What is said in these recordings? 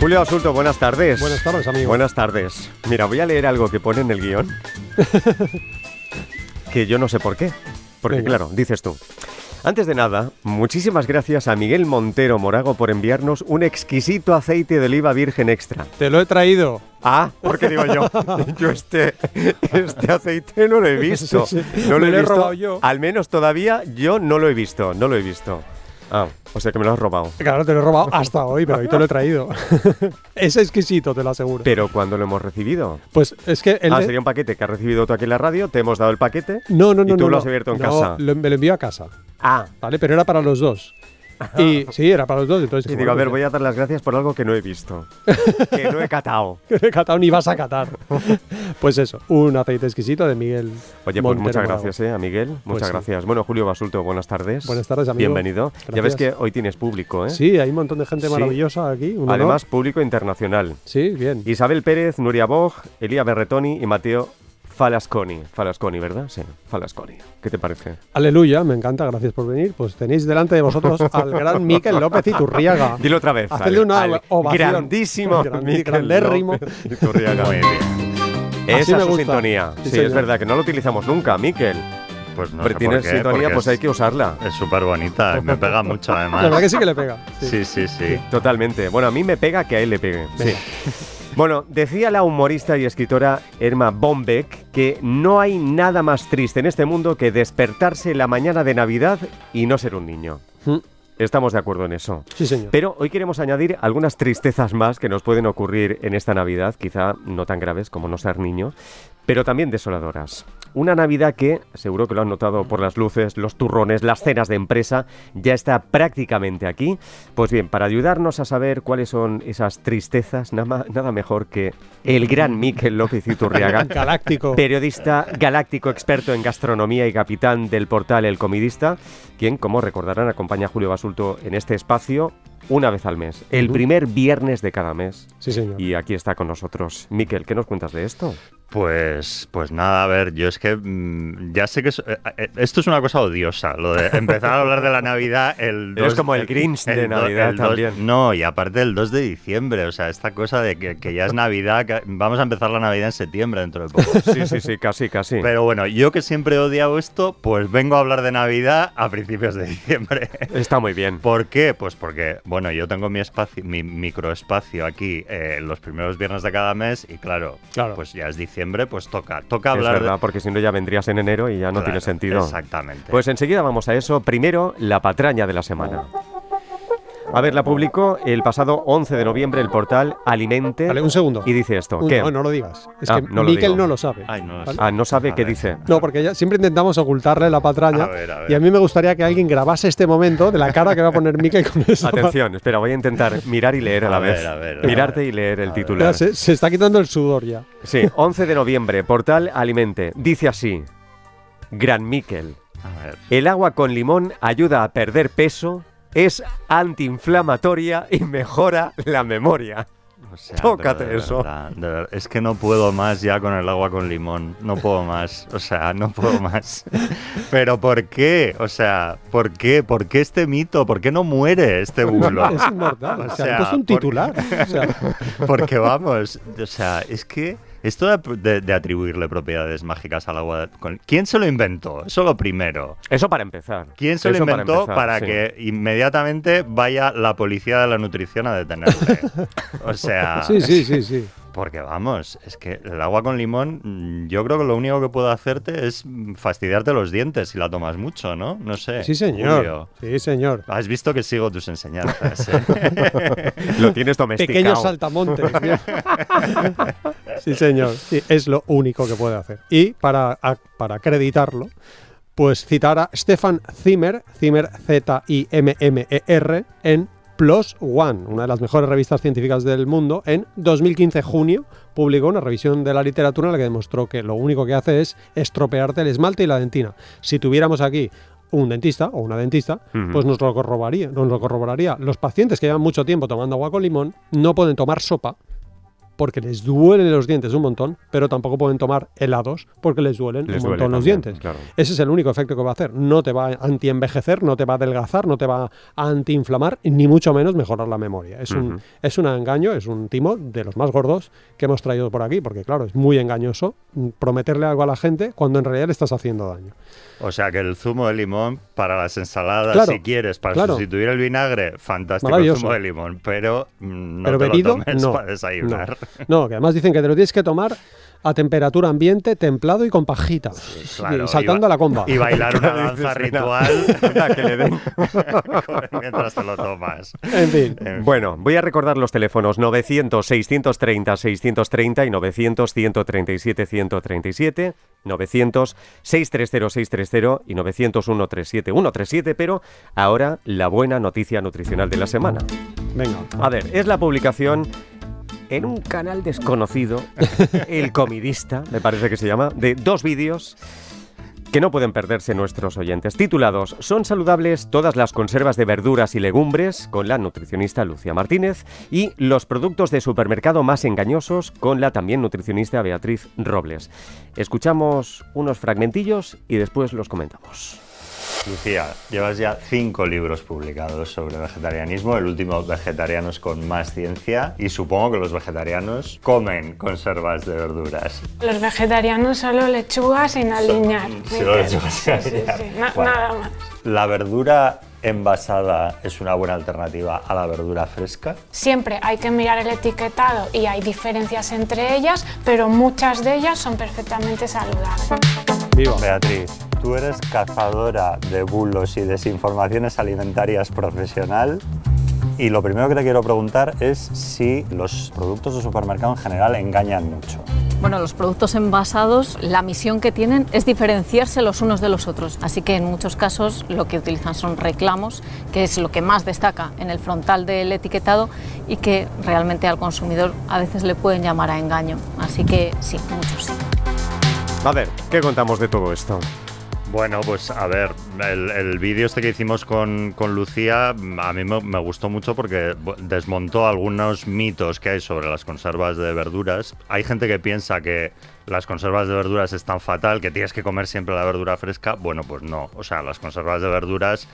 Julio Asulto, buenas tardes. Buenas tardes, amigo. Buenas tardes. Mira, voy a leer algo que pone en el guion. que yo no sé por qué. Porque Venga. claro, dices tú. Antes de nada, muchísimas gracias a Miguel Montero Morago por enviarnos un exquisito aceite de oliva virgen extra. Te lo he traído. Ah, porque digo yo, yo este, este aceite no lo he visto. Sí, sí. No lo he visto. robado yo. Al menos todavía yo no lo he visto, no lo he visto. Ah, o sea que me lo has robado. Claro, te lo he robado hasta hoy, pero hoy te lo he traído. es exquisito, te lo aseguro. Pero cuando lo hemos recibido. Pues es que el Ah, de- sería un paquete que has recibido tú aquí en la radio, te hemos dado el paquete. No, no, no. y tú no, lo has abierto en No, casa. lo- me lo envió a casa, Ah, ¿vale? Pero era para los dos. Y sí, era para los dos. Entonces, y digo, a ver, voy a dar las gracias por algo que no he visto. que no he catado. que no he catado ni vas a catar. pues eso, un aceite exquisito de Miguel. Oye, pues Montero muchas gracias, eh, a Miguel. Muchas Pues sí. gracias. Bueno, Julio Basulto, buenas tardes. Buenas tardes, amigo. Bienvenido. Ya ves que hoy tienes público, ¿eh? Sí, hay un montón de gente Sí. maravillosa aquí. un honor. Además, público internacional. Sí, bien. Isabel Pérez, Nuria Bog, Elía Berretoni y Mateo Falasconi. Falasconi, ¿verdad? Sí, Falasconi. ¿Qué te parece? Aleluya, me encanta, gracias por venir. Pues tenéis delante de vosotros al gran Miquel López Iturriaga. Dilo otra vez. Hacedle una al ovación. Grandísimo. Grandi- Miquel grandérrimo. López Iturriaga. Muy bien. Esa es su gusta. sintonía. Sí, Sí, es verdad que no lo utilizamos nunca, Miquel. Pues no Pero sé tienes por qué, sintonía, pues es- hay que usarla. Es súper bonita, me pega mucho La verdad además. que sí que le pega. Sí. Sí, sí, sí. Totalmente. Bueno, a mí me pega que a él le pegue. Sí. Bueno, decía la humorista y escritora Erma Bombeck que no hay nada más triste en este mundo que despertarse la mañana de Navidad y no ser un niño. Mm, Estamos de acuerdo en eso. Sí, señor. Pero hoy queremos añadir algunas tristezas más que nos pueden ocurrir en esta Navidad, quizá no tan graves como no ser niño, pero también desoladoras. Una Navidad que, seguro que lo han notado por las luces, los turrones, las cenas de empresa, ya está prácticamente aquí. Pues bien, para ayudarnos a saber cuáles son esas tristezas, nada, nada mejor que el gran Miquel López Iturriaga, Galáctico. periodista galáctico experto en gastronomía y capitán del portal El Comidista, quien, como recordarán, acompaña a Julio Basulto en este espacio una vez al mes, el primer viernes de cada mes. Sí, señor. Y aquí está con nosotros. Miquel, ¿qué nos cuentas de esto? Pues, pues nada, a ver, yo es que mm, ya sé que es- eh, eh, esto es una cosa odiosa, lo de empezar a hablar de la Navidad el Eres 2 como el Grinch de Navidad también. No, y aparte el 2 de diciembre, o sea, esta cosa de que, que ya es Navidad, que vamos a empezar la Navidad en septiembre dentro de poco. Sí, sí, sí, casi, casi. Pero bueno, yo que siempre he odiado esto, pues vengo a hablar de Navidad a principios de diciembre. Está muy bien. ¿Por qué? Pues porque, bueno, yo tengo mi espacio, mi microespacio aquí eh, los primeros viernes de cada mes y claro, Claro. pues ya es diciembre, pues toca, toca Es hablar verdad, de... porque si no ya vendrías en enero y ya no Claro, tiene sentido. Exactamente. Pues enseguida vamos a eso. Primero, la patraña de la semana. A ver, la publicó el pasado 11 de noviembre el portal Alimente Vale, un segundo. y dice esto. Un- ¿Qué? No, no lo digas. Es Ah, que no lo Miquel no lo sabe. Ay, no lo ¿vale? sé. Ah, no sabe A qué ver. dice. No, porque ya siempre intentamos ocultarle la patraña. A ver, a ver. Y a mí me gustaría que alguien grabase este momento de la cara que va a poner Miquel con eso. Atención, espera, voy a intentar mirar y leer a la A ver, vez. a ver, a Mirarte ver. y leer el A ver. titular. Se, se está quitando el sudor ya. Sí, 11 de noviembre, portal Alimente. Dice así: Gran Miquel. A ver. El agua con limón ayuda a perder peso, es antiinflamatoria y mejora la memoria. O sea, Tócate de eso. verdad, de verdad, es que no puedo más ya con el agua con limón. No puedo más. O sea, no puedo más. Pero ¿por qué? O sea, ¿por qué? ¿Por qué este mito? ¿Por qué no muere este bulo? Es inmortal. O O sea, sea, han puesto un titular. O sea, Porque vamos, o sea, es que esto de, de- de atribuirle propiedades mágicas al agua, con- ¿quién se lo inventó? Eso lo primero. Eso para empezar. ¿Quién se lo para inventó empezar, para, sí. que inmediatamente vaya la policía de la nutrición a detenerle? O sea, sí, sí, sí, sí. Porque vamos, es que el agua con limón, mm, yo creo que lo único que puede hacerte es fastidiarte los dientes si la tomas mucho, ¿no? No sé. Sí, señor. Julio. Sí, señor. Has visto que sigo tus enseñanzas. ¿eh? Lo tienes domesticado. Pequeños saltamontes. sí, señor. Sí, es lo único que puede hacer. Y para, a- para acreditarlo, pues citar a Stefan Zimmer, Zimmer Z-I-M-M-E-R, en Plus One, una de las mejores revistas científicas del mundo, en 2015 junio publicó una revisión de la literatura en la que demostró que lo único que hace es estropearte el esmalte y la dentina. Si tuviéramos aquí un dentista o una dentista, pues nos lo corroboraría, nos lo corroboraría. Los pacientes que llevan mucho tiempo tomando agua con limón no pueden tomar sopa porque les duelen los dientes un montón, pero tampoco pueden tomar helados porque les duelen Les un duele montón los también, dientes. claro. Ese es el único efecto que va a hacer. No te va a anti-envejecer, no te va a adelgazar, no te va a anti-inflamar, ni mucho menos mejorar la memoria. Es, un, es un engaño, es un timo de los más gordos que hemos traído por aquí, porque claro, es muy engañoso prometerle algo a la gente cuando en realidad le estás haciendo daño. O sea que el zumo de limón para las ensaladas, Claro, si quieres, para claro. sustituir el vinagre, fantástico el zumo de limón, pero mm, no Pero te bebido, lo tomes no. para desayunar. No. No, que además dicen que te lo tienes que tomar a temperatura ambiente, templado y con pajita. Claro, y saltando y a la comba. Y bailar una danza ritual que le den. mientras te lo tomas. En fin. En fin. Bueno, voy a recordar los teléfonos 900-630-630 y 900-137-137, 900-630-630 y 901-37-137, pero ahora la buena noticia nutricional de la semana. Venga. A ver, es la publicación en un canal desconocido, El Comidista, me parece que se llama, de dos vídeos que no pueden perderse nuestros oyentes, titulados ¿Son saludables todas las conservas de verduras y legumbres? con la nutricionista Lucia Martínez y los productos de supermercado más engañosos con la también nutricionista Beatriz Robles. Escuchamos unos fragmentillos y después los comentamos. Lucía, llevas ya cinco libros publicados sobre vegetarianismo, el último Vegetarianos con más ciencia, y supongo que los vegetarianos comen conservas de verduras. Los vegetarianos solo lechuga sin aliñar. Solo lechuga sin Sí, sí, Bueno. Nada más. ¿La verdura envasada es una buena alternativa a la verdura fresca? Siempre hay que mirar el etiquetado y hay diferencias entre ellas, pero muchas de ellas son perfectamente saludables. Viva. Beatriz, tú eres cazadora de bulos y desinformaciones alimentarias profesional. Y lo primero que te quiero preguntar es si los productos de supermercado en general engañan mucho. Bueno, los productos envasados, la misión que tienen es diferenciarse los unos de los otros. Así que en muchos casos lo que utilizan son reclamos, que es lo que más destaca en el frontal del etiquetado y que realmente al consumidor a veces le pueden llamar a engaño. Así que sí, muchos sí. A ver, ¿qué contamos de todo esto? Bueno, pues a ver, el, vídeo este que hicimos con, con Lucía a mí me, me gustó mucho porque desmontó algunos mitos que hay sobre las conservas de verduras. Hay gente que piensa que las conservas de verduras están fatal, que tienes que comer siempre la verdura fresca. Bueno, pues no. O sea, las conservas de verduras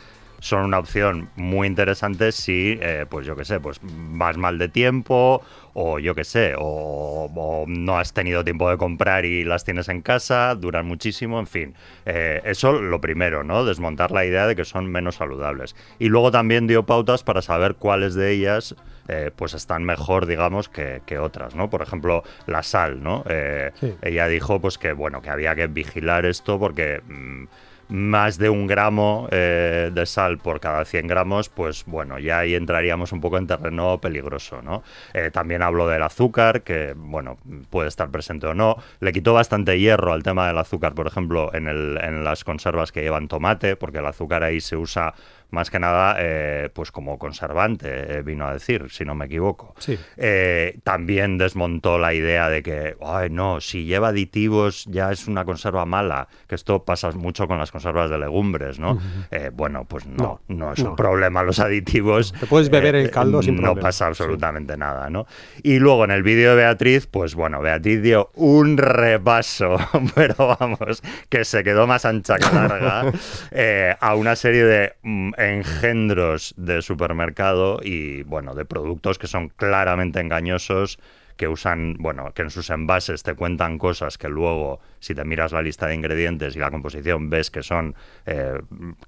son una opción muy interesante si, eh, pues yo qué sé, pues vas mal de tiempo o yo qué sé, o, o no has tenido tiempo de comprar y las tienes en casa, duran muchísimo, en fin. Eh, eso lo primero, ¿no? Desmontar la idea de que son menos saludables. Y luego también dio pautas para saber cuáles de ellas eh, pues están mejor, digamos, que, que otras, ¿no? Por ejemplo, la sal, ¿no? Eh, Sí. Ella dijo pues que, bueno, que había que vigilar esto porque... mm, más de un gramo eh, de sal por cada 100 gramos, pues bueno, ya ahí entraríamos un poco en terreno peligroso, ¿no? Eh, también habló del azúcar, que bueno, puede estar presente o no. Le quitó bastante hierro al tema del azúcar, por ejemplo, en, el- en las conservas que llevan tomate, porque el azúcar ahí se usa más que nada eh, pues como conservante, eh, vino a decir, si no me equivoco. Sí. Eh, también desmontó la idea de que, ay, no, si lleva aditivos ya es una conserva mala, que esto pasa mucho con las conservas de legumbres, ¿no? Eh, bueno, pues no, no, No, es no. un problema los aditivos. Te puedes beber el caldo sin No problema. pasa absolutamente nada, ¿no? Y luego en el vídeo de Beatriz, pues bueno, Beatriz dio un repaso, pero vamos, que se quedó más ancha que larga, eh, a una serie de mm, engendros de supermercado y, bueno, de productos que son claramente engañosos que usan, bueno, que en sus envases te cuentan cosas que luego, si te miras la lista de ingredientes y la composición, ves que son eh,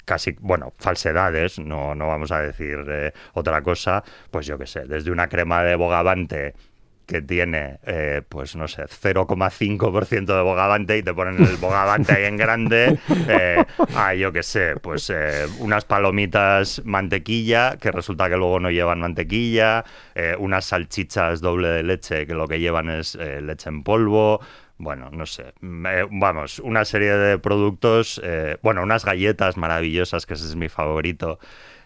casi, bueno, falsedades, no, no vamos a decir eh, otra cosa, pues yo qué sé, desde una crema de bogavante que tiene, eh, pues no sé, 0,5% de bogavante y te ponen el bogavante ahí en grande, eh, a yo qué sé, pues eh, unas palomitas mantequilla que resulta que luego no llevan mantequilla, unas salchichas doble de leche que lo que llevan es leche en polvo, bueno, no sé. mm, vamos, una serie de productos. bueno, unas galletas maravillosas, que ese es mi favorito.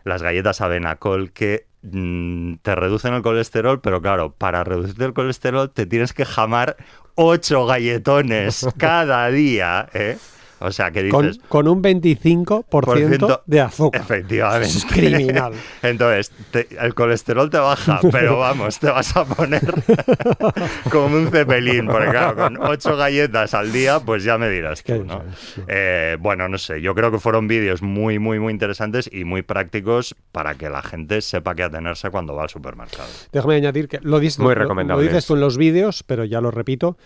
Las galletas Avenacol que te reducen el colesterol, pero claro, para reducir el colesterol te tienes que jamar ocho galletones cada día, ¿eh? O sea, que Con, dices... con un 25% ciento- de azúcar. Efectivamente. Es criminal. Entonces, te- el colesterol te baja, pero vamos, te vas a poner como un cepelín, porque claro, con ocho galletas al día, pues ya me dirás que tú, ¿no? Eh, bueno, no sé, yo creo que fueron vídeos muy, muy, muy interesantes y muy prácticos para que la gente sepa qué atenerse cuando va al supermercado. Déjame añadir que lo dices, Muy lo- lo, recomendables. dices tú en los vídeos, pero ya lo repito,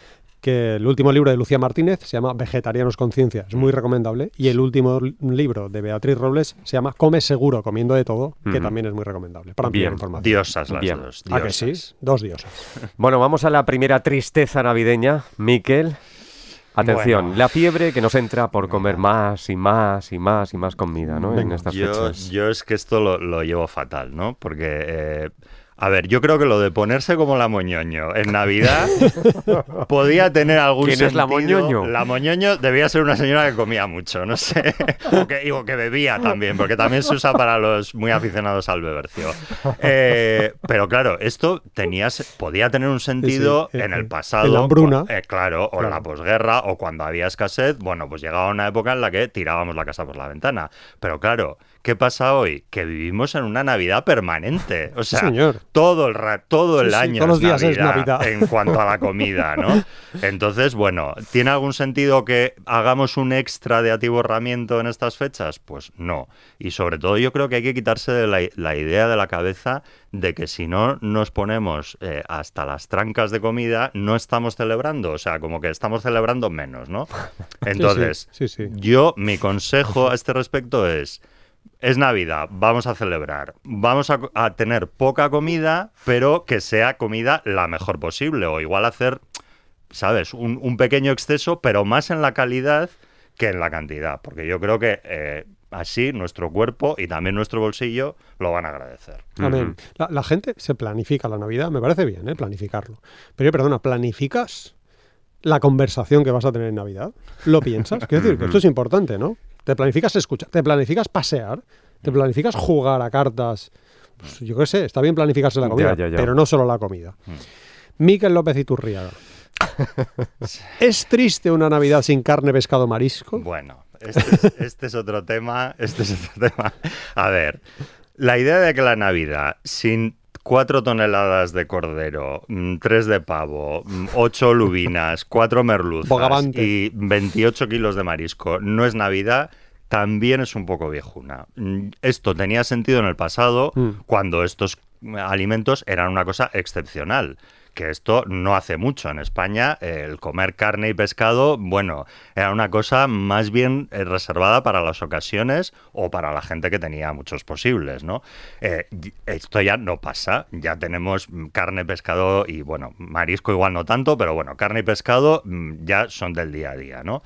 que el último libro de Lucía Martínez se llama Vegetarianos Conciencia, es muy recomendable, y el último li- libro de Beatriz Robles se llama Come Seguro, comiendo de todo, que también es muy recomendable, para ampliar Bien. información. Diosas las Bien. dos. ¿A que sí? diosas. Dos diosas. Bueno, vamos a la primera tristeza navideña, Miquel. Atención, Bueno. la fiebre que nos entra por comer más y más y más y más comida, ¿no? en estas Yo, fechas. yo es que esto lo, lo llevo fatal, ¿no? Porque, eh, a ver, yo creo que lo de ponerse como la moñoño en Navidad podía tener algún ¿Quién es la moñoño? La moñoño debía ser una señora que comía mucho, no sé. o, que, digo, que bebía también, porque también se usa para los muy aficionados al bebercio. Eh, pero claro, esto tenía, podía tener un sentido Sí, sí, en eh, el eh, pasado. en la hambruna. eh, claro, o en la posguerra, o cuando había escasez, bueno, pues llegaba una época en la que tirábamos la casa por la ventana. Pero claro, ¿qué pasa hoy? Que vivimos en una Navidad permanente. O sea, señor. todo el ra- todo el Sí, sí, año todos los es, días es Navidad Navidad. en cuanto a la comida, ¿no? Entonces, bueno, ¿tiene algún sentido que hagamos un extra de atiborramiento en estas fechas? Pues no. Y sobre todo yo creo que hay que quitarse de la, la idea de la cabeza de que si no nos ponemos eh, hasta las trancas de comida, no estamos celebrando. O sea, como que estamos celebrando menos, ¿no? Entonces, sí. yo, mi consejo a este respecto es, es Navidad, vamos a celebrar, vamos a, a tener poca comida, pero que sea comida la mejor posible, o igual hacer, ¿sabes? Un, un pequeño exceso, pero más en la calidad que en la cantidad, porque yo creo que eh, así nuestro cuerpo y también nuestro bolsillo lo van a agradecer. Amén. La, la gente se planifica la Navidad, me parece bien, ¿eh? planificarlo. Pero oye, perdona, ¿planificas la conversación que vas a tener en Navidad? ¿Lo piensas? Quiero decir que esto es importante, ¿no? ¿Te planificas escuchar? ¿Te planificas pasear? ¿Te planificas jugar a cartas? Pues yo qué sé, está bien planificarse la comida, ya, ya. pero no solo la comida. Miquel López Iturriaga. ¿Es triste una Navidad sin carne, pescado, marisco? Bueno, este es, este es otro tema. Este es otro tema. A ver, la idea de que la Navidad, sin cuatro toneladas de cordero, mm, tres de pavo, mm, ocho lubinas, cuatro merluzas Bogavante. y 28 kilos de marisco, no es Navidad. También es un poco viejuna. Mm, Esto tenía sentido en el pasado Mm. cuando estos alimentos eran una cosa excepcional. Que esto no hace mucho en España. El comer carne y pescado, bueno, era una cosa más bien eh, reservada para las ocasiones o para la gente que tenía muchos posibles, ¿no? Eh, esto ya no pasa. Ya tenemos mm, carne, pescado y, bueno, marisco igual no tanto, pero bueno, carne y pescado mm, ya son del día a día, ¿no?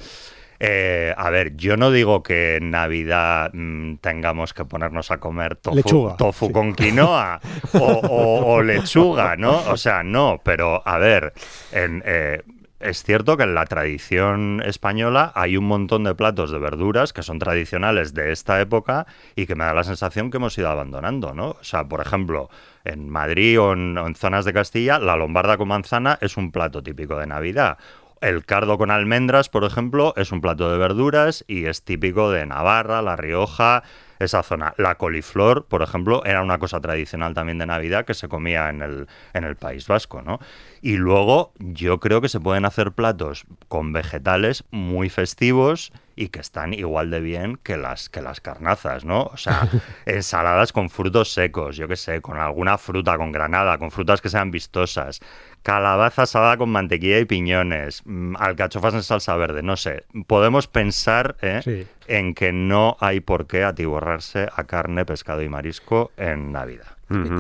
Eh, a ver, yo no digo que en Navidad mm, tengamos que ponernos a comer tofu, Lechuga, tofu sí. con quinoa o, o- o lechuga, ¿no? O sea, no, pero a ver, en, eh, es cierto que en la tradición española hay un montón de platos de verduras que son tradicionales de esta época y que me da la sensación que hemos ido abandonando, ¿no? O sea, por ejemplo, en Madrid o en, o en zonas de Castilla, la lombarda con manzana es un plato típico de Navidad. El cardo con almendras, por ejemplo, es un plato de verduras y es típico de Navarra, La Rioja, esa zona. La coliflor, por ejemplo, era una cosa tradicional también de Navidad que se comía en el, en el País Vasco, ¿no? Y luego yo creo que se pueden hacer platos con vegetales muy festivos y que están igual de bien que las, que las carnazas, ¿no? O sea, ensaladas con frutos secos, yo qué sé, con alguna fruta, con granada, con frutas que sean vistosas, calabaza asada con mantequilla y piñones, mm, alcachofas en salsa verde, no sé. Podemos pensar ¿eh? Sí. en que no hay por qué a carne, pescado y marisco en Navidad.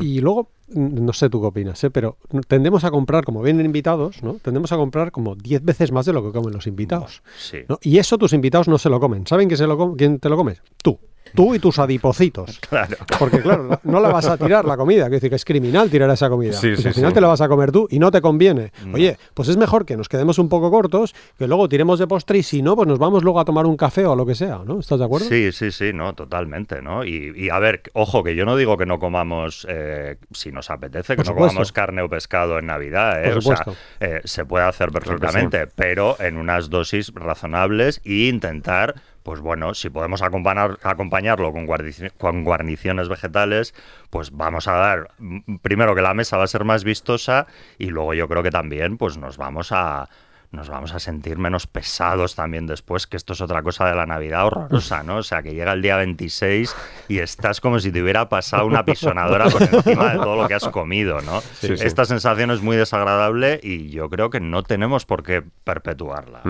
Y luego, no sé tú qué opinas, ¿eh? pero tendemos a comprar, como vienen invitados, ¿no? Tendemos a comprar como 10 veces más de lo que comen los invitados. Sí. ¿no? Y eso tus invitados no se lo comen. ¿Saben que se lo com- quién te lo comes? Tú. Tú y tus adipocitos. Claro. Porque, claro, no la vas a tirar la comida. Quiero decir que es criminal tirar esa comida. Sí, Pues sí, al final sí. te la vas a comer tú y no te conviene. Oye, pues es mejor que nos quedemos un poco cortos, que luego tiremos de postre y si no, pues nos vamos luego a tomar un café o a lo que sea, ¿no? ¿Estás de acuerdo? Sí, sí, sí, no, totalmente, ¿no? Y, y, a ver, ojo, que yo no digo que no comamos, eh, si nos apetece, que Por no supuesto. comamos carne o pescado en Navidad, ¿eh? Por o sea, eh, se puede hacer perfectamente, pero en unas dosis razonables y intentar, pues bueno, si podemos acompañar, acompañarlo con, guarnici- con guarniciones vegetales, pues vamos a dar, mm, primero que la mesa va a ser más vistosa y luego yo creo que también, pues nos vamos a nos vamos a sentir menos pesados también después, que esto es otra cosa de la Navidad horrorosa, ¿no? O sea, que llega el día 26 y estás como si te hubiera pasado una pisonadora por encima de todo lo que has comido, ¿no? Sí, sí. Esta sensación es muy desagradable y yo creo que no tenemos por qué perpetuarla.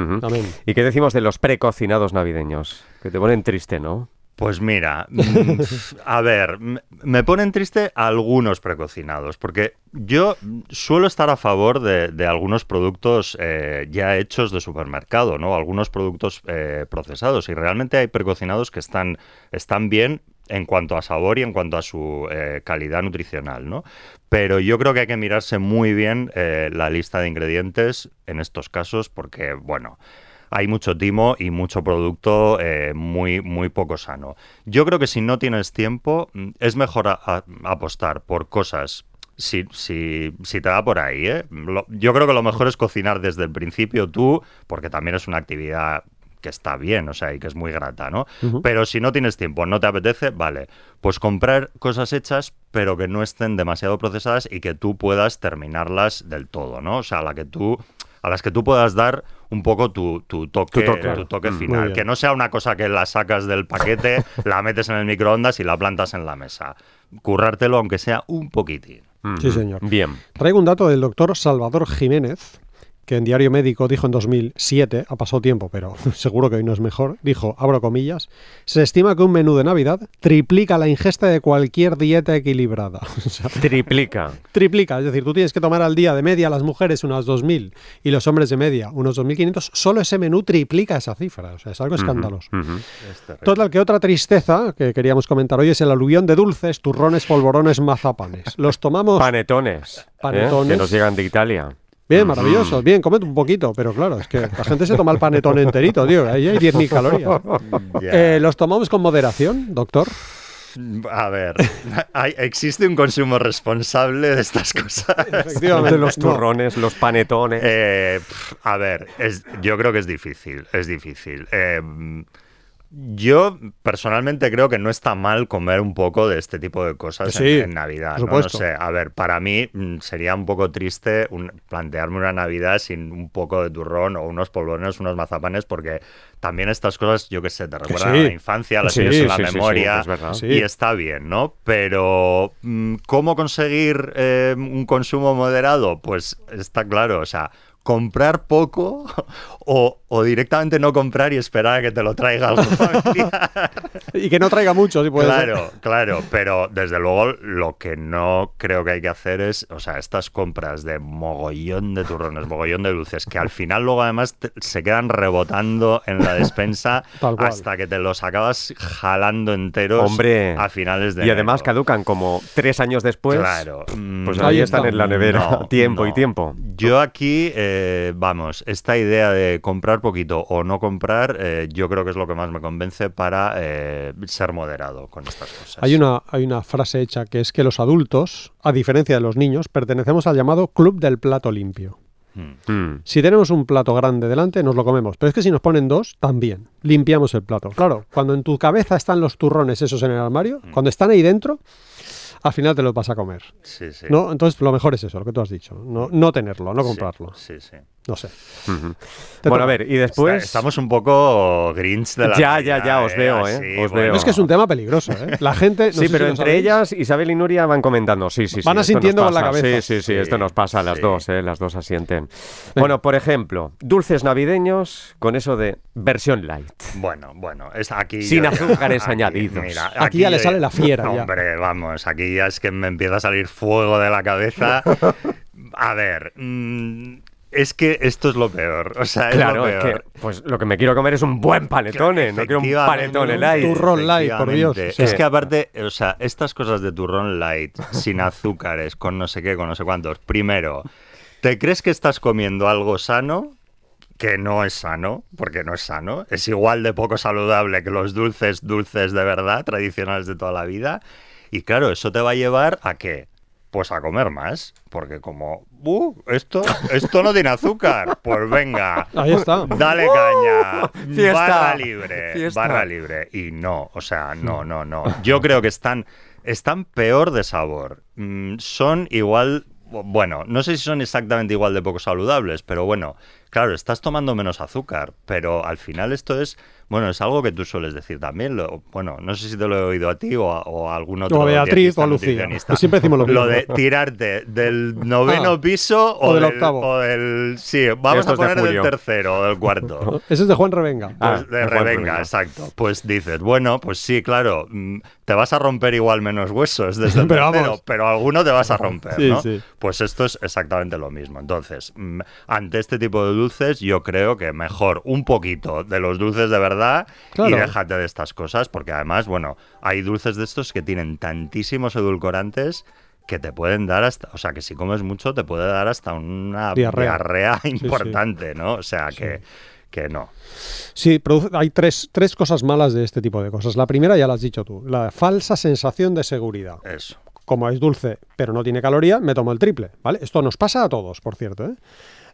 ¿Y qué decimos de los precocinados navideños? Que te ponen triste, ¿no? Pues mira, mm, a ver, me ponen triste algunos precocinados, porque yo suelo estar a favor de, de algunos productos eh, ya hechos de supermercado, ¿no? Algunos productos eh, procesados, y realmente hay precocinados que están, están bien en cuanto a sabor y en cuanto a su eh, calidad nutricional, ¿no? Pero yo creo que hay que mirarse muy bien eh, la lista de ingredientes en estos casos, porque, bueno, hay mucho timo y mucho producto eh, muy, muy poco sano. Yo creo que si no tienes tiempo, mm, es mejor a- a- apostar por cosas. Si, si, si te da por ahí, ¿eh? Lo- yo creo que lo mejor es cocinar desde el principio tú, porque también es una actividad que está bien, o sea, y que es muy grata, ¿no? Pero si no tienes tiempo, no te apetece, vale, pues comprar cosas hechas, pero que no estén demasiado procesadas y que tú puedas terminarlas del todo, ¿no? O sea, a la que tú a las que tú puedas dar un poco tu, tu toque, Tu toque. tu toque Mm. final. Que no sea una cosa que la sacas del paquete, la metes en el microondas y la plantas en la mesa. Currártelo aunque sea un poquitín. Sí, Ujú. señor. Bien. Traigo un dato del doctor Salvador Jiménez, que en Diario Médico dijo en 2007, ha pasado tiempo, pero seguro que hoy no es mejor, dijo, abro comillas, se estima que un menú de Navidad triplica la ingesta de cualquier dieta equilibrada. O sea, Triplica. triplica, es decir, tú tienes que tomar al día de media las mujeres unas 2.000 y los hombres de media unos 2.500, solo ese menú triplica esa cifra, o sea, es algo escandaloso. Ujú. Total, que otra tristeza que queríamos comentar hoy es el aluvión de dulces, turrones, polvorones, mazapanes. Los tomamos Panetones. ¿eh? Panetones. Que nos llegan de Italia. Bien, maravillosos, bien, cómete un poquito, pero claro, es que la gente se toma el panetón enterito, tío, ahí hay 10.000 calorías. Eh, ¿Los tomamos con moderación, doctor? A ver, hay- existe un consumo responsable de estas cosas. De los no. turrones, los panetones. Eh, a ver, es- yo creo que es difícil, es difícil. Eh, yo personalmente creo que no está mal comer un poco de este tipo de cosas sí, en, en Navidad. ¿no? Sé, a ver, para mí mm, sería un poco triste un- plantearme una Navidad sin un poco de turrón o unos polvorones, unos mazapanes, porque también estas cosas, yo qué sé, te recuerdan sí. a la infancia, las Sí, tienes en la memoria es y está bien, ¿no? Pero mm, ¿cómo conseguir eh, un consumo moderado? Pues está claro, o sea, comprar poco o, o directamente no comprar y esperar a que te lo traiga algún familiar. Y que no traiga mucho, si puede ser. Claro, claro, pero desde luego lo que no creo que hay que hacer es, o sea, estas compras de mogollón de turrones, mogollón de dulces, que al final luego además te- se quedan rebotando en la despensa hasta que te los acabas jalando enteros Hombre. a finales de y además enero. caducan como tres años después. Claro. Pues Mm, ahí Ahí están está. en la nevera. no, tiempo y tiempo. Yo aquí, eh, vamos, esta idea de comprar poquito o no comprar, eh, yo creo que es lo que más me convence para eh, ser moderado con estas cosas. Hay una, hay una frase hecha que es que los adultos, a diferencia de los niños, pertenecemos al llamado club del plato limpio. Mm. Mm. Si tenemos un plato grande delante, nos lo comemos. Pero es que si nos ponen dos, también. Limpiamos el plato. Claro, cuando en tu cabeza están los turrones esos en el armario, Mm. cuando están ahí dentro, al final te los vas a comer. Sí, sí. ¿No? Entonces, lo mejor es eso, lo que tú has dicho. No, no tenerlo, no comprarlo. Sí, sí. No sé. Bueno, a ver, y después. Estamos un poco grinch de la Ya, ya, ya, os veo, ¿eh? Os bueno. veo. Es que es un tema peligroso, ¿eh? La gente. no Sí, si pero entre sabéis, ellas, Isabel y Nuria van comentando. Sí, sí, sí. Van asintiendo con la cabeza. Sí, sí, sí, Sí, esto nos pasa a las sí. dos, ¿eh? Las dos asienten. Bueno, por ejemplo, dulces navideños con eso de versión light. Bueno, bueno, es aquí. Sin yo- azúcares aquí, añadidos. mira, Aquí ya le sale la fiera, ya. Hombre, vamos, aquí ya es que me empieza a salir fuego de la cabeza. A ver, mm, Es que esto es lo peor. O sea, es Claro, lo es que pues lo que me quiero comer es un buen panetone, no quiero un panetone light. un turrón light, por Dios. Sí. Es que aparte, o sea, estas cosas de turrón light, sin azúcares, con no sé qué, con no sé cuántos. Primero, ¿te crees que estás comiendo algo sano? Que no es sano, porque no es sano. Es igual de poco saludable que los dulces, dulces de verdad, tradicionales de toda la vida. Y claro, eso te va a llevar a qué? Pues a comer más. Porque como, uh, esto, esto no tiene azúcar. Pues venga. Ahí está. Dale caña. Fiesta. Barra libre. Fiesta. Barra libre. Y no, o sea, no, no, no. Yo creo que están, están peor de sabor. Mm, son igual. Bueno, no sé si son exactamente igual de poco saludables, pero bueno, claro, estás tomando menos azúcar, pero al final esto es, bueno, es algo que tú sueles decir también. lo- bueno, no sé si te lo he oído a ti o a, o a algún otro. O a Beatriz o a Lucía. Que siempre decimos lo mismo. de tirarte del noveno Ah, piso o del del- octavo. o del. Sí, vamos a de poner del tercero o del cuarto. Ese es de Juan Revenga. Ah, Pues de de Juan revenga, Revenga. exacto. Pues dices, bueno, pues sí, claro, mm, te vas a romper igual menos huesos desde el Pero tercero, vamos. pero alguno te vas a romper, Sí, ¿no? sí. Pues esto es exactamente lo mismo. Entonces, mm, ante este tipo de dulces, yo creo que mejor un poquito de los dulces de verdad y Claro. déjate de estas cosas, porque además, bueno, hay dulces de estos que tienen tantísimos edulcorantes que te pueden dar hasta, o sea, que si comes mucho te puede dar hasta una Diarrea. diarrea, sí. importante, ¿no? O sea, que, que no. Sí, produce- hay tres, tres cosas malas de este tipo de cosas. La primera ya la has dicho tú, la falsa sensación de seguridad. Eso. Como es dulce, pero no tiene caloría, me tomo el triple, ¿vale? Esto nos pasa a todos, por cierto. ¿eh?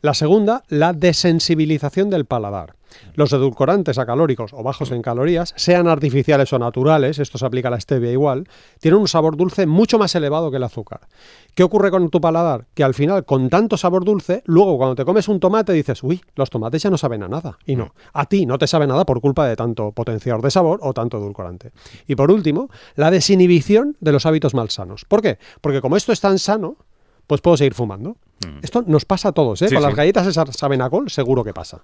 La segunda, la desensibilización del paladar. Los edulcorantes acalóricos o bajos en calorías, sean artificiales o naturales, esto se aplica a la stevia igual, tienen un sabor dulce mucho más elevado que el azúcar. ¿Qué ocurre con tu paladar? Que al final, con tanto sabor dulce, luego cuando te comes un tomate dices, uy, los tomates ya no saben a nada. Y no, a ti no te sabe nada por culpa de tanto potenciador de sabor o tanto edulcorante. Y por último, la desinhibición de los hábitos malsanos. ¿Por qué? Porque como esto es tan sano, pues puedo seguir fumando. Esto nos pasa a todos, ¿eh? Sí, Con sí. las galletas esas saben a col, seguro que pasa.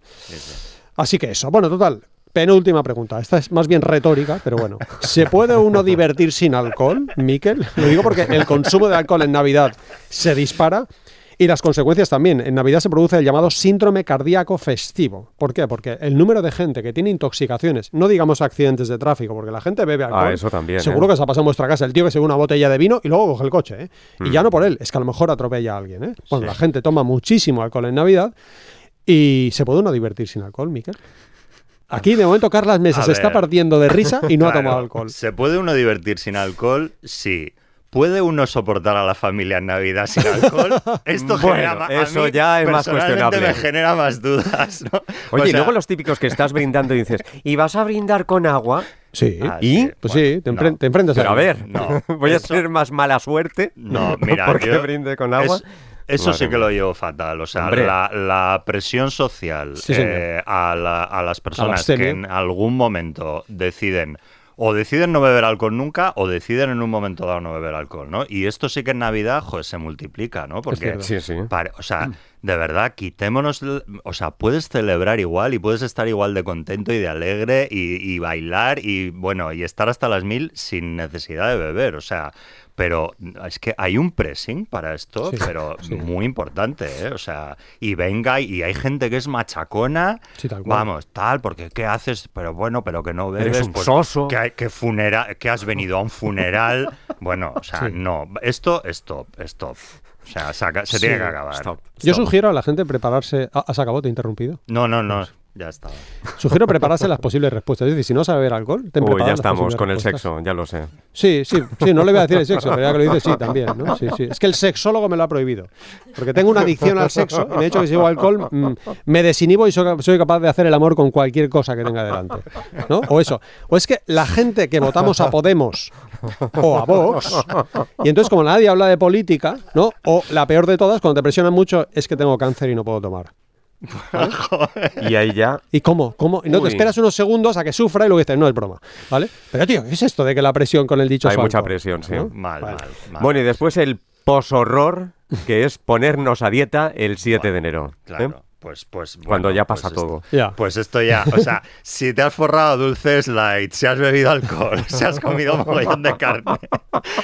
Así que eso. Bueno, total. Penúltima pregunta. Esta es más bien retórica, pero bueno. ¿Se puede uno divertir sin alcohol, Miquel? Lo digo porque el consumo de alcohol en Navidad se dispara y las consecuencias también. En Navidad se produce el llamado síndrome cardíaco festivo. ¿Por qué? Porque el número de gente que tiene intoxicaciones, no digamos accidentes de tráfico, porque la gente bebe alcohol. Ah, eso también, Seguro ¿eh? que se ha pasado en vuestra casa el tío que se ve una botella de vino y luego coge el coche. ¿eh? Mm. Y ya no por él, es que a lo mejor atropella a alguien. ¿eh? Bueno, Sí. la gente toma muchísimo alcohol en Navidad y se puede uno divertir sin alcohol, Miquel. Aquí de momento Carlas Mesa se está partiendo de risa y no ha tomado alcohol. ¿Se puede uno divertir sin alcohol? Sí. ¿Puede uno soportar a la familia en Navidad sin alcohol? Esto Bueno, genera a eso mí, ya es más personalmente cuestionable. me genera más dudas. ¿no? Oye, O y luego los típicos que estás brindando y dices, ¿y vas a brindar con agua? Sí. ah, ¿Y? sí, Pues bueno, sí, te, no. enfren- te enfrentas Pero a ello. ver, No, voy a tener más mala suerte. No, mira, porque yo- brinde con agua. Es- eso sí que lo llevo fatal. O sea, la, la presión social Sí, eh, a, la- a las personas que en algún momento deciden o deciden no beber alcohol nunca o deciden en un momento dado no beber alcohol, ¿no? Y esto sí que en Navidad, joder, se multiplica, ¿no? Porque. Sí, sí. o sea, de verdad, quitémonos, o sea, puedes celebrar igual y puedes estar igual de contento y de alegre y, y bailar y, bueno, y estar hasta las mil sin necesidad de beber, o sea, pero es que hay un pressing para esto, Sí, pero sí. muy importante, ¿eh? O sea, y venga, y hay gente que es machacona, Sí, tal cual. vamos, tal, porque ¿qué haces? Pero bueno, pero que no bebes, Eres un pues, soso. que, funera- que has venido a un funeral, bueno, o sea, no, esto, stop, stop. O sea, se Sí, tiene que acabar. stop. Yo sugiero a la gente prepararse. Ah, ¿Has acabado? Te he interrumpido. No, no, no, ya está. Sugiero prepararse las posibles respuestas. Es decir, si no sabe beber alcohol, ten Uy, ya estamos con el sexo, ya lo sé. Sí, sí, sí, no le voy a decir el sexo, pero ya que lo dice, sí, también, ¿no? Sí, sí. Es que el sexólogo me lo ha prohibido. Porque tengo una adicción al sexo y me he dicho que si llevo alcohol mm, me desinhibo y soy, soy capaz de hacer el amor con cualquier cosa que tenga delante. ¿No? O eso. O es que la gente que votamos a Podemos o a Vox, y entonces como nadie habla de política, ¿no? O la peor de todas, cuando te presionan mucho, es que tengo cáncer y no puedo tomar. Y ahí ya. ¿Y cómo? ¿Cómo? Y no Uy. te esperas unos segundos a que sufra y luego dices, no es broma. ¿Vale? Pero tío, ¿qué es esto de que la presión con el dicho Hay mucha presión, sí. Mal, Vale. mal, mal. Bueno, y después el poshorror, que es ponernos a dieta el 7 de enero. ¿eh? Pues, pues. Cuando bueno, ya pues pasa esto- todo. Ya. Pues esto ya, o sea, si te has forrado dulces light, si has bebido alcohol, si has comido mogollón de carne,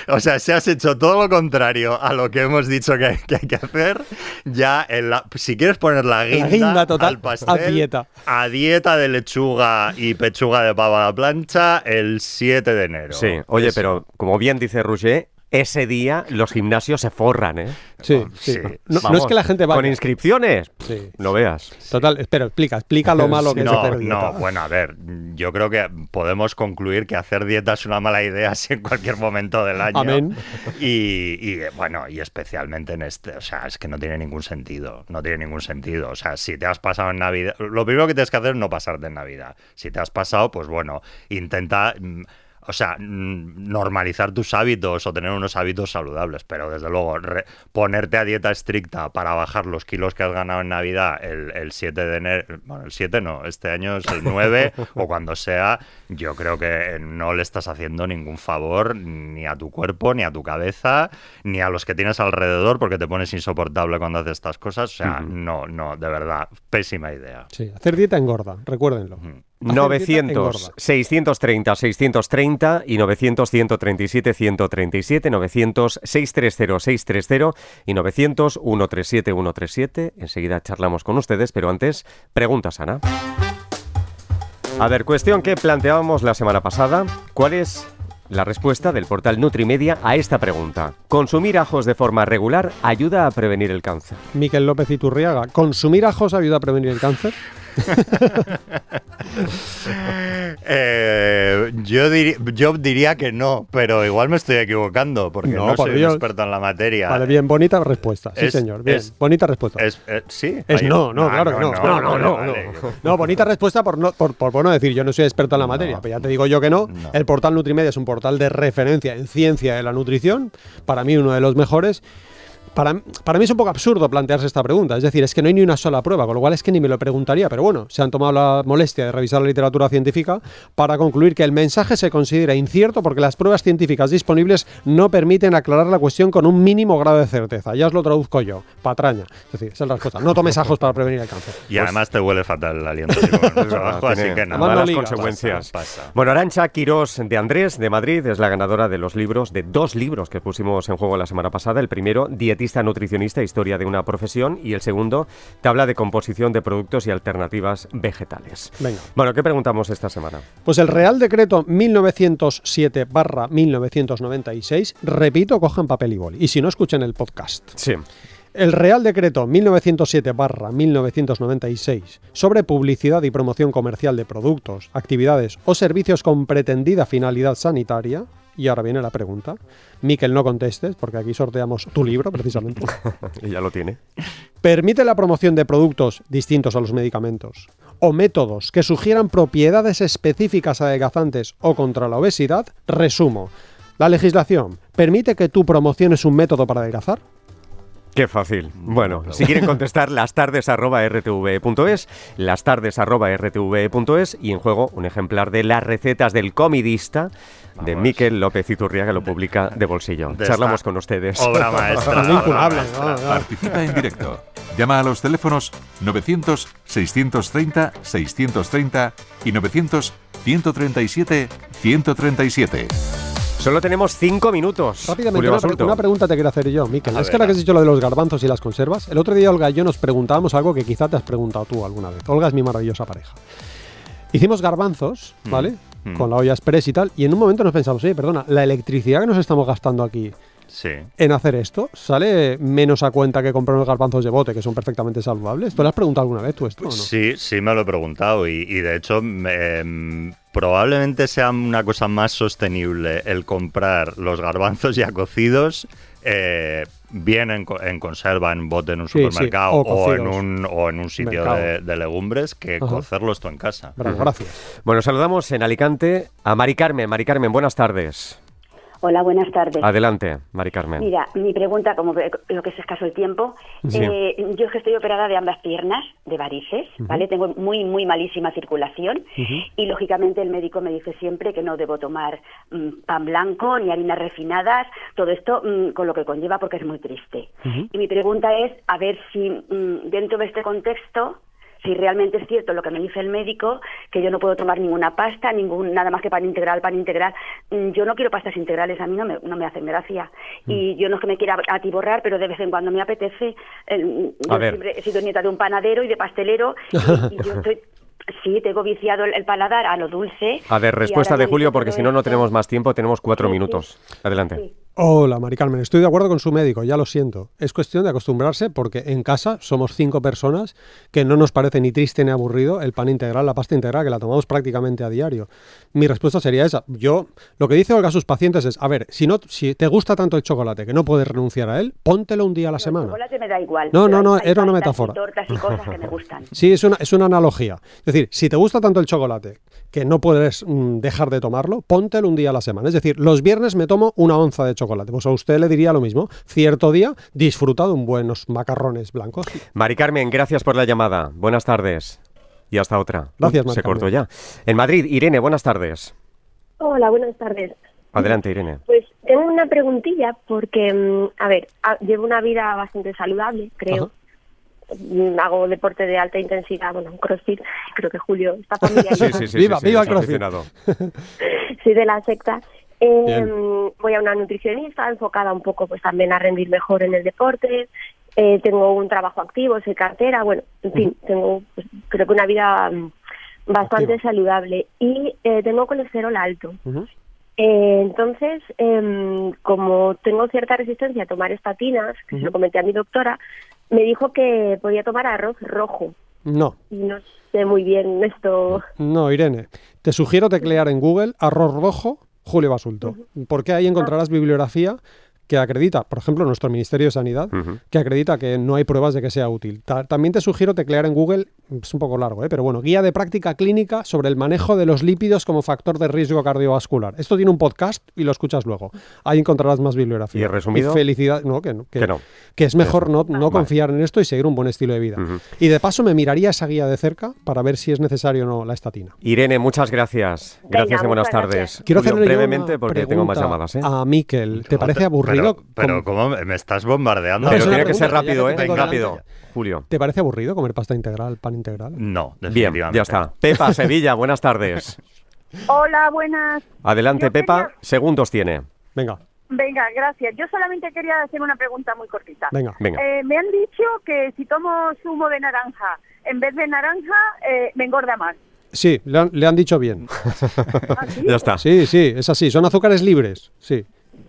o sea, si has hecho todo lo contrario a lo que hemos dicho que, que hay que hacer, ya en la- si quieres poner la guinda, guinda total al pastel, a dieta. a dieta de lechuga y pechuga de pavo a la plancha el 7 de enero. Sí, oye, Eso. pero como bien dice Roger, ese día los gimnasios se forran, ¿eh? Sí, sí. sí. No, no es que la gente vaya. Con inscripciones, Sí. no veas. Total, espera, explica, explica lo malo que es No, hacer dieta. no, bueno, a ver, yo creo que podemos concluir que hacer dieta es una mala idea así en cualquier momento del año. Amén. Y, y, bueno, y especialmente en este, o sea, es que no tiene ningún sentido, no tiene ningún sentido. O sea, si te has pasado en Navidad, lo primero que tienes que hacer es no pasarte en Navidad. Si te has pasado, pues bueno, intenta... O sea, mm, normalizar tus hábitos o tener unos hábitos saludables, pero desde luego re- ponerte a dieta estricta para bajar los kilos que has ganado en Navidad el, el 7 de enero, bueno, el 7 no, este año es el 9 o cuando sea, yo creo que no le estás haciendo ningún favor ni a tu cuerpo, ni a tu cabeza, ni a los que tienes alrededor porque te pones insoportable cuando haces estas cosas. O sea, no, no, de verdad, pésima idea. Sí, hacer dieta engorda, recuérdenlo. 900 engorda. 630 630 y 900 137 137 900 630 630 y 900 137 137. Enseguida charlamos con ustedes, pero antes, preguntas, Ana. A ver, cuestión que planteábamos la semana pasada. ¿Cuál es la respuesta del portal Nutrimedia a esta pregunta? ¿Consumir ajos de forma regular ayuda a prevenir el cáncer? Miquel López Iturriaga, ¿consumir ajos ayuda a prevenir el cáncer? Eh, yo, diri- yo diría que no, pero igual me estoy equivocando porque No, no, por soy Dios. un experto en la materia. Vale, bien, bonita respuesta. Sí, Es- señor, bien, es- bonita respuesta. Es, eh, sí. Es Ahí- no, no, Ah, claro que no. No, no, no. vale, no. vale. No, bonita respuesta por no, por, por- por no decir, yo no soy experto en la materia, pero ya te digo yo que no. No. El portal Nutrimedia es un portal de referencia en ciencia de la nutrición, para mí uno de los mejores. Para, para mí es un poco absurdo plantearse esta pregunta, es decir, es que no hay ni una sola prueba, con lo cual es que ni me lo preguntaría, pero bueno, se han tomado la molestia de revisar la literatura científica para concluir que el mensaje se considera incierto porque las pruebas científicas disponibles no permiten aclarar la cuestión con un mínimo grado de certeza. Ya os lo traduzco yo, patraña. Es decir, esa es la respuesta. No tomes ajos para prevenir el cáncer. Y además te huele fatal el aliento si comes abajo, así que nada. malas malas ligas. consecuencias. Pasa, pasa. Bueno, Arancha Quirós de Andrés, de Madrid, es la ganadora de los libros, de dos libros que pusimos en juego la semana pasada. El primero, Dietista Nutricionista, Historia de una Profesión. Y el segundo, Tabla de Composición de Productos y Alternativas Vegetales. Venga. Bueno, ¿qué preguntamos esta semana? Pues el Real Decreto 1907-1996, repito, cojan papel y boli. Y si no, escuchen el podcast. Sí. El Real Decreto 1907-1996 sobre publicidad y promoción comercial de productos, actividades o servicios con pretendida finalidad sanitaria. Y ahora viene la pregunta. Miquel, no contestes, porque aquí sorteamos tu libro, precisamente. Y ya lo tiene. Permite la promoción de productos distintos a los medicamentos o métodos que sugieran propiedades específicas adelgazantes o contra la obesidad. Resumo. La legislación permite que tú promociones un método para adelgazar. Qué fácil. Bueno, si quieren contestar, lastardes.rtv.es, lastardes.rtv.es y en juego un ejemplar de las recetas del comidista de Vamos. Miquel López Iturria, que lo publica de bolsillo. De Charlamos esta con ustedes. Obra maestra. Es obra maestra. Participa en directo. Llama a los teléfonos 900-630-630 y 900-137-137. Solo tenemos cinco minutos. Rápidamente, una, pre- Basulto. una pregunta te quiero hacer yo, Miquel. A Es que ahora que has dicho lo de los garbanzos y las conservas, el otro día Olga y yo nos preguntábamos algo que quizá te has preguntado tú alguna vez. Olga es mi maravillosa pareja. Hicimos garbanzos, ¿vale? mm. Con la olla express y tal, y en un momento nos pensamos, oye, perdona, la electricidad que nos estamos gastando aquí Sí. en hacer esto sale menos a cuenta que comprar unos garbanzos de bote, que son perfectamente saludables. ¿Tú le has preguntado alguna vez tú esto o no? Sí, sí me lo he preguntado y, y de hecho em, probablemente sea una cosa más sostenible el comprar los garbanzos ya cocidos eh, bien en, co- en conserva, en bote en un Sí, sí, supermercado o o, en un, o en un sitio de, de legumbres que Ajá. cocerlos tú en casa. Bravo, gracias. Bueno, saludamos en Alicante a Mari Carmen. Mari Carmen, buenas tardes. Hola, buenas tardes. Adelante, Mari Carmen. Mira, mi pregunta, como lo que es escaso el tiempo, Sí. eh, yo es que estoy operada de ambas piernas, de varices, ¿vale? Tengo muy, muy malísima circulación y lógicamente el médico me dice siempre que no debo tomar mm, pan blanco ni harinas refinadas, todo esto mm, con lo que conlleva porque es muy triste. Y mi pregunta es, a ver si mm, dentro de este contexto si realmente es cierto lo que me dice el médico, que yo no puedo tomar ninguna pasta, ningún nada más que pan integral, pan integral. Mm, Yo no quiero pastas integrales, a mí no me, no me hacen gracia. Mm. Y yo no es que me quiera atiborrar, pero de vez en cuando me apetece. Eh, A yo ver. siempre he sido nieta de un panadero y de pastelero, y, y yo estoy... Sí, tengo viciado el, paladar a lo dulce. A ver, respuesta de Julio, porque si no, no tenemos más tiempo, tenemos cuatro Sí, sí. minutos. Adelante. Sí. Hola, Mari Carmen. Estoy de acuerdo con su médico, ya lo siento. Es cuestión de acostumbrarse porque en casa somos cinco personas que no nos parece ni triste ni aburrido el pan integral, la pasta integral, que la tomamos prácticamente a diario. Mi respuesta sería esa. Yo, lo que dice Olga a sus pacientes es, a ver, si, no, si te gusta tanto el chocolate que no puedes renunciar a él, póntelo un día a la No, el semana. chocolate me da igual. No, no, no, era una pastas y metáfora. tortas y cosas que me gustan. Sí, es una, es una analogía. Es decir, si te gusta tanto el chocolate que no puedes mm, dejar de tomarlo, póntelo un día a la semana. Es decir, los viernes me tomo una onza de chocolate. Pues a usted le diría lo mismo. Cierto día, disfruta de un buenos macarrones blancos. Mari Carmen, gracias por la llamada. Buenas tardes. Y hasta otra. Gracias, Uy, Mari Se cortó ya. En Madrid, Irene, buenas tardes. Hola, buenas tardes. Adelante, Irene. Pues tengo una preguntilla porque, mm, a ver, llevo una vida bastante saludable, creo. Mm, Hago deporte de alta intensidad, bueno, crossfit, creo que Julio está familiarizado. Sí, sí, sí. Viva, sí, sí, viva CrossFit. soy de la secta. Eh, voy a una nutricionista enfocada un poco pues también a rendir mejor en el deporte. Eh, tengo un trabajo activo, soy cartera, bueno, en fin, tengo pues, creo que una vida mm, bastante Activa. saludable y eh, tengo colesterol alto. Eh, entonces, em, como tengo cierta resistencia a tomar estatinas, que se lo comenté a mi doctora, me dijo que podía tomar arroz rojo. No, Y no sé muy bien esto. no, Irene. Te sugiero teclear en Google arroz rojo Julio Basulto, porque ahí encontrarás bibliografía que acredita, por ejemplo, nuestro Ministerio de Sanidad, que acredita que no hay pruebas de que sea útil. Ta- también te sugiero teclear en Google, es un poco largo, ¿eh? pero bueno, guía de práctica clínica sobre el manejo de los lípidos como factor de riesgo cardiovascular. Esto tiene un podcast y lo escuchas luego. Ahí encontrarás más bibliografía. ¿Y resumido? felicidad, no, que no. Que, Que no. que es mejor no, no Vale. confiar en esto y seguir un buen estilo de vida. Y de paso me miraría esa guía de cerca para ver si es necesario o no la estatina. Irene, muchas gracias. Gracias y buenas tardes. gracias. Quiero yo brevemente una porque tengo más llamadas. ¿eh? A Miquel, ¿te parece aburrido? Pero, ¿cómo me estás bombardeando? No, Pero tiene que ser rápido, ¿eh? Rápido. Julio. ¿Te parece aburrido comer pasta integral, pan integral? No, Bien, definitivamente. ya está. Pepa, Sevilla, buenas tardes. Hola, buenas. Adelante, Yo Pepa. quería- Segundos tiene. Venga, Venga, gracias. Yo solamente quería hacer una pregunta muy cortita. venga. Venga. Eh, me han dicho que si tomo zumo de naranja en vez de naranja, eh, me engorda más. Sí, le han, le han dicho bien. ¿Ah, sí? Ya está. Sí, sí, es así. Son azúcares libres, sí.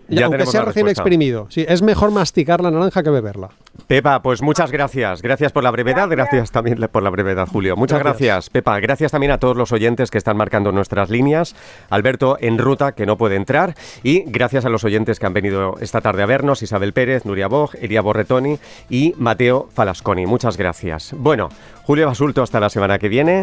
Y Ya aunque tenemos sea recién respuesta. exprimido. Sí, es mejor masticar la naranja que beberla. Pepa, pues muchas gracias. Gracias por la brevedad, gracias, también por la brevedad, Julio. Muchas gracias. Gracias. Pepa. Gracias también a todos los oyentes que están marcando nuestras líneas. Alberto en ruta, que no puede entrar. Y gracias a los oyentes que han venido esta tarde a vernos, Isabel Pérez, Nuria Bog, Elia Borretoni y Mateo Falasconi. Muchas gracias. Bueno, Julio Basulto, hasta la semana que viene.